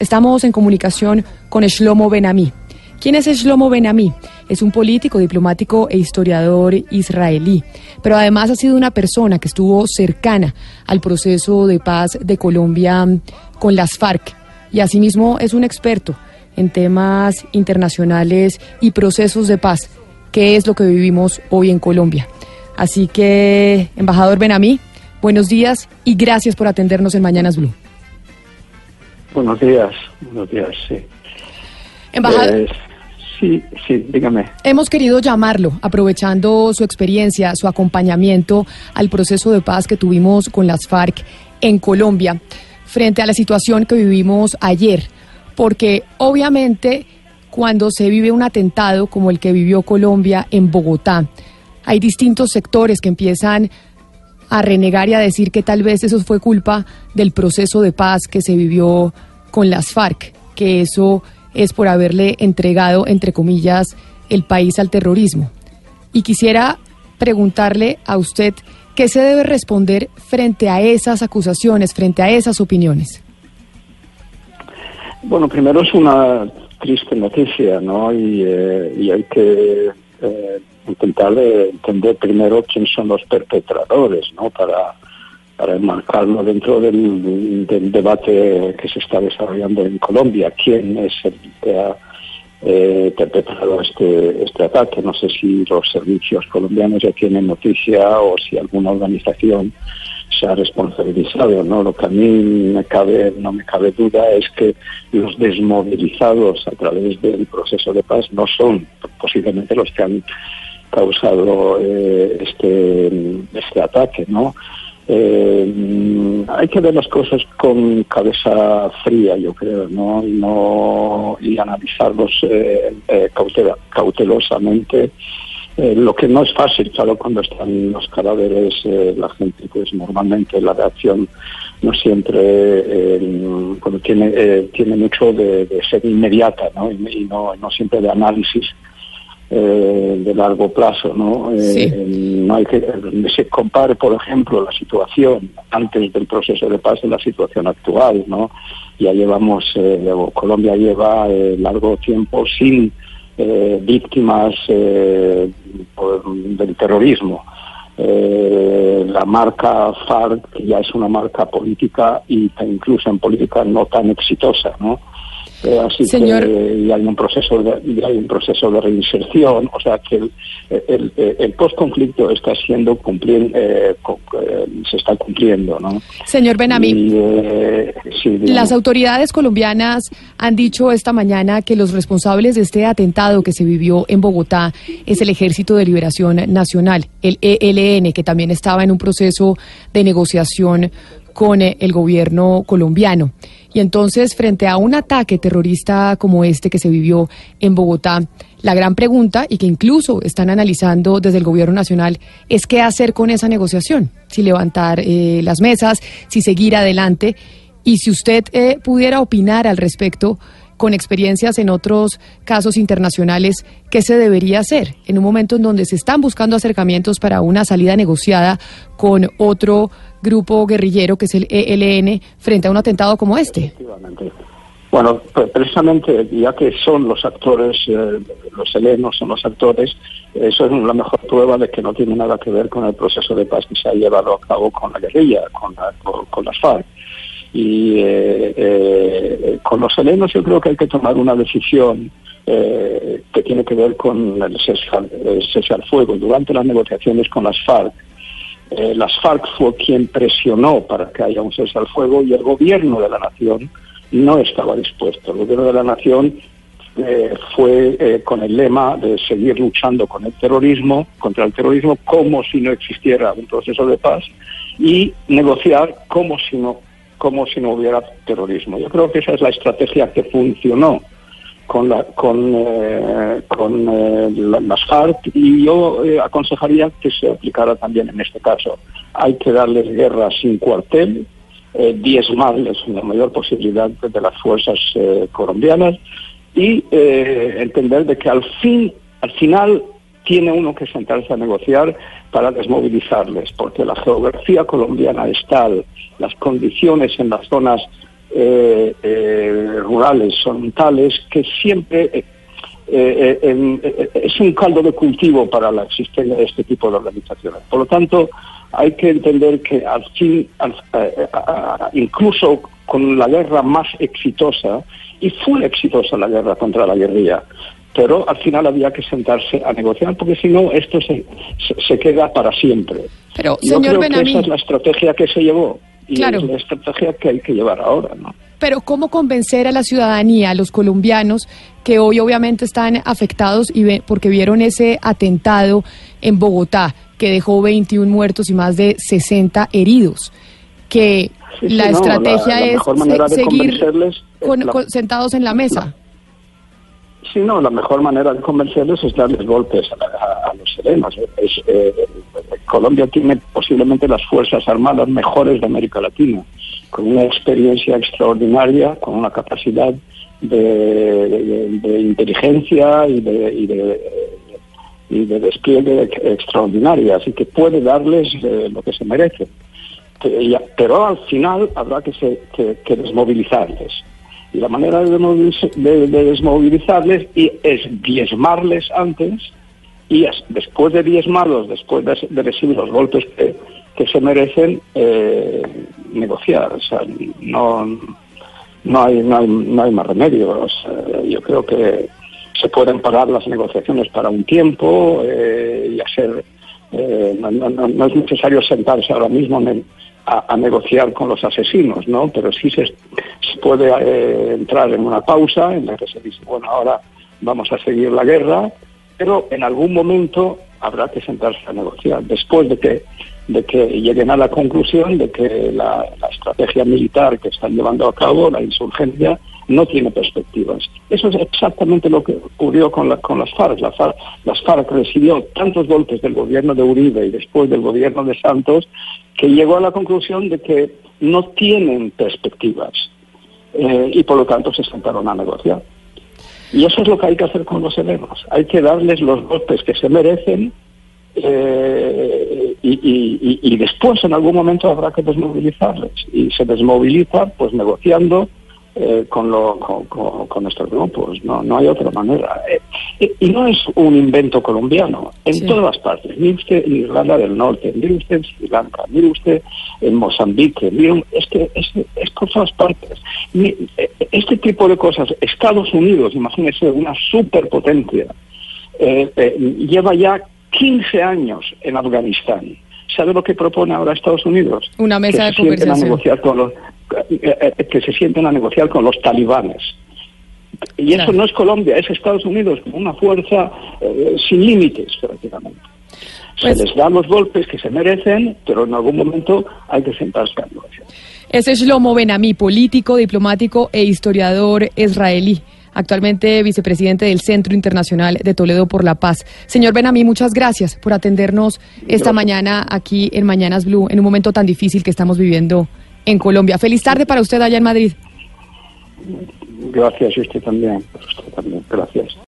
Estamos en comunicación con Shlomo Benami. ¿Quién es Shlomo Benami? Es un político, diplomático e historiador israelí, pero además ha sido una persona que estuvo cercana al proceso de paz de Colombia con las FARC y asimismo es un experto en temas internacionales y procesos de paz, que es lo que vivimos hoy en Colombia. Así que, embajador Benami, buenos días y gracias por atendernos en Mañanas Blue. Buenos días, buenos días, sí. Embajador, Eh, sí, sí, dígame. hemos querido llamarlo, aprovechando su experiencia, su acompañamiento al proceso de paz que tuvimos con las FARC en Colombia, frente a la situación que vivimos ayer, porque obviamente cuando se vive un atentado como el que vivió Colombia en Bogotá, hay distintos sectores que empiezan a renegar y a decir que tal vez eso fue culpa del proceso de paz que se vivió con las FARC, que eso es por haberle entregado, entre comillas, el país al terrorismo. Y quisiera preguntarle a usted qué se debe responder frente a esas acusaciones, frente a esas opiniones. Bueno, primero es una triste noticia, ¿no? Y, eh, y hay que eh, intentar eh, entender primero quién son los perpetradores, ¿no? Para, para enmarcarlo dentro del, del debate que se está desarrollando en Colombia. ¿Quién es el que ha eh, perpetrado este, este ataque? No sé si los servicios colombianos ya tienen noticia o si alguna organización se ha responsabilizado, ¿no? Lo que a mí me cabe, no me cabe duda es que los desmovilizados a través del proceso de paz no son posiblemente los que han causado eh, este, este ataque, ¿no? Eh, hay que ver las cosas con cabeza fría, yo creo, ¿no? Y, no, y analizarlos eh, eh, cautela- cautelosamente. Eh, lo que no es fácil, claro, cuando están los cadáveres, eh, la gente, pues normalmente la reacción no siempre, eh, tiene, tiene mucho de, de ser inmediata, ¿no? Y, y no, no siempre de análisis eh, de largo plazo, ¿no? Eh, Sí. eh, no hay que se compare, por ejemplo, la situación antes del proceso de paz y la situación actual, ¿no? Ya llevamos, eh, Colombia lleva eh, largo tiempo sin eh, víctimas eh, por- del terrorismo. Eh, la marca FARC ya es una marca política y ta- incluso en política no tan exitosa, ¿no? Eh, así Señor- que ya hay un proceso de, hay un proceso de reinserción, o sea que el, el, el, postconflicto está siendo cumplir, eh, eh, se está cumpliendo, ¿no? Señor Benami, Y, eh, sí. Las autoridades colombianas han dicho esta mañana que los responsables de este atentado que se vivió en Bogotá es el Ejército de Liberación Nacional, el ELN, que también estaba en un proceso de negociación con eh, el gobierno colombiano. Y entonces, frente a un ataque terrorista como este que se vivió en Bogotá, la gran pregunta, y que incluso están analizando desde el gobierno nacional, es qué hacer con esa negociación. Si levantar eh, las mesas, si seguir adelante. Y si usted eh, pudiera opinar al respecto, con experiencias en otros casos internacionales, ¿qué se debería hacer en un momento en donde se están buscando acercamientos para una salida negociada con otro grupo guerrillero que es el ELN frente a un atentado como este? Bueno, pues precisamente ya que son los actores, eh, los helenos son los actores, eso es la mejor prueba de que no tiene nada que ver con el proceso de paz que se ha llevado a cabo con la guerrilla, con, la- con- con las FARC. Y eh, eh, con los helenos yo creo que hay que tomar una decisión eh, que tiene que ver con el cese al, fuego. Durante las negociaciones con las FARC, eh, las FARC fue quien presionó para que haya un cese al fuego y el gobierno de la nación no estaba dispuesto. El gobierno de la nación eh, fue eh, con el lema de seguir luchando con el terrorismo, contra el terrorismo, como si no existiera un proceso de paz y negociar como si no como si no hubiera terrorismo. Yo creo que esa es la estrategia que funcionó con, eh, eh, las FARC y yo eh, aconsejaría que se aplicara también en este caso. Hay que darles guerra sin cuartel, diezmarles la mayor posibilidad de las fuerzas colombianas y entender de que al fin, al final tiene uno que sentarse a negociar para desmovilizarles, porque la geografía colombiana es tal, las condiciones en las zonas eh, eh, rurales son tales que siempre eh, es un caldo de cultivo para la existencia de este tipo de organizaciones. Por lo tanto, hay que entender que al fin, incluso con la guerra más exitosa, y fue exitosa la guerra contra la guerrilla, pero al final había que sentarse a negociar porque si no esto se, se, queda para siempre. Pero, Yo creo que esa es la estrategia que se llevó y es la estrategia que hay que llevar ahora, ¿no? Pero ¿cómo convencer a la ciudadanía, a los colombianos, que hoy obviamente están afectados y porque vieron ese atentado en Bogotá, que dejó 21 muertos y más de 60 heridos? Que la estrategia es seguir sentados en la mesa. Sí, no, la mejor manera de convencerles es darles golpes a, los serenos. Eh, Colombia tiene posiblemente las fuerzas armadas mejores de América Latina, con una experiencia extraordinaria, con una capacidad de, inteligencia y de, y de, despliegue extraordinaria, así que puede darles eh, lo que se merecen. Pero al final habrá que, que desmovilizarles y la manera de, desmovilizarles es diezmarles antes y después de diezmarlos, después de, recibir los golpes que, se merecen, eh, negociar. O sea, no, no, hay, no, hay, no hay más remedio. yo creo que se pueden parar las negociaciones para un tiempo eh, y hacer... Eh, no, es necesario sentarse ahora mismo en el, a, negociar con los asesinos, ¿no? Pero sí se, puede eh, entrar en una pausa en la que se dice, bueno, ahora vamos a seguir la guerra, pero en algún momento habrá que sentarse a negociar, después de que, de que lleguen a la conclusión de que la estrategia militar que están llevando a cabo, la insurgencia, no tiene perspectivas. Eso es exactamente lo que ocurrió con, las FARC. Las FARC recibió tantos golpes del gobierno de Uribe y después del gobierno de Santos que llegó a la conclusión de que no tienen perspectivas eh, y por lo tanto se sentaron a negociar. Y eso es lo que hay que hacer con los helenos. Hay que darles los golpes que se merecen eh, y, después en algún momento habrá que desmovilizarles. Y se desmoviliza pues negociando eh, con, lo, con, estos grupos, no, no hay otra manera. Eh, y no es un invento colombiano, en todas las partes. Mire usted en Irlanda del Norte, mire usted en Sri Lanka, mire usted en Mozambique, mire, es que es, es por todas partes. Eh, este tipo de cosas, Estados Unidos, imagínese una superpotencia, lleva ya 15 años en Afganistán. ¿Sabe lo que propone ahora Estados Unidos? Una mesa de conversación. negociar con los, eh, eh, que se sienten a negociar con los talibanes. Y eso no es Colombia, es Estados Unidos, con una fuerza eh, sin límites prácticamente. se pues les dan los golpes que se merecen, pero en algún momento hay que sentarse a negociar. Ese es Shlomo Benami, político, diplomático e historiador israelí actualmente vicepresidente del Centro Internacional de Toledo por la Paz. Señor Benami, muchas gracias por atendernos esta mañana aquí en Mañanas Blue, en un momento tan difícil que estamos viviendo en Colombia. Feliz tarde para usted allá en Madrid. Gracias, usted también. Usted también. Gracias.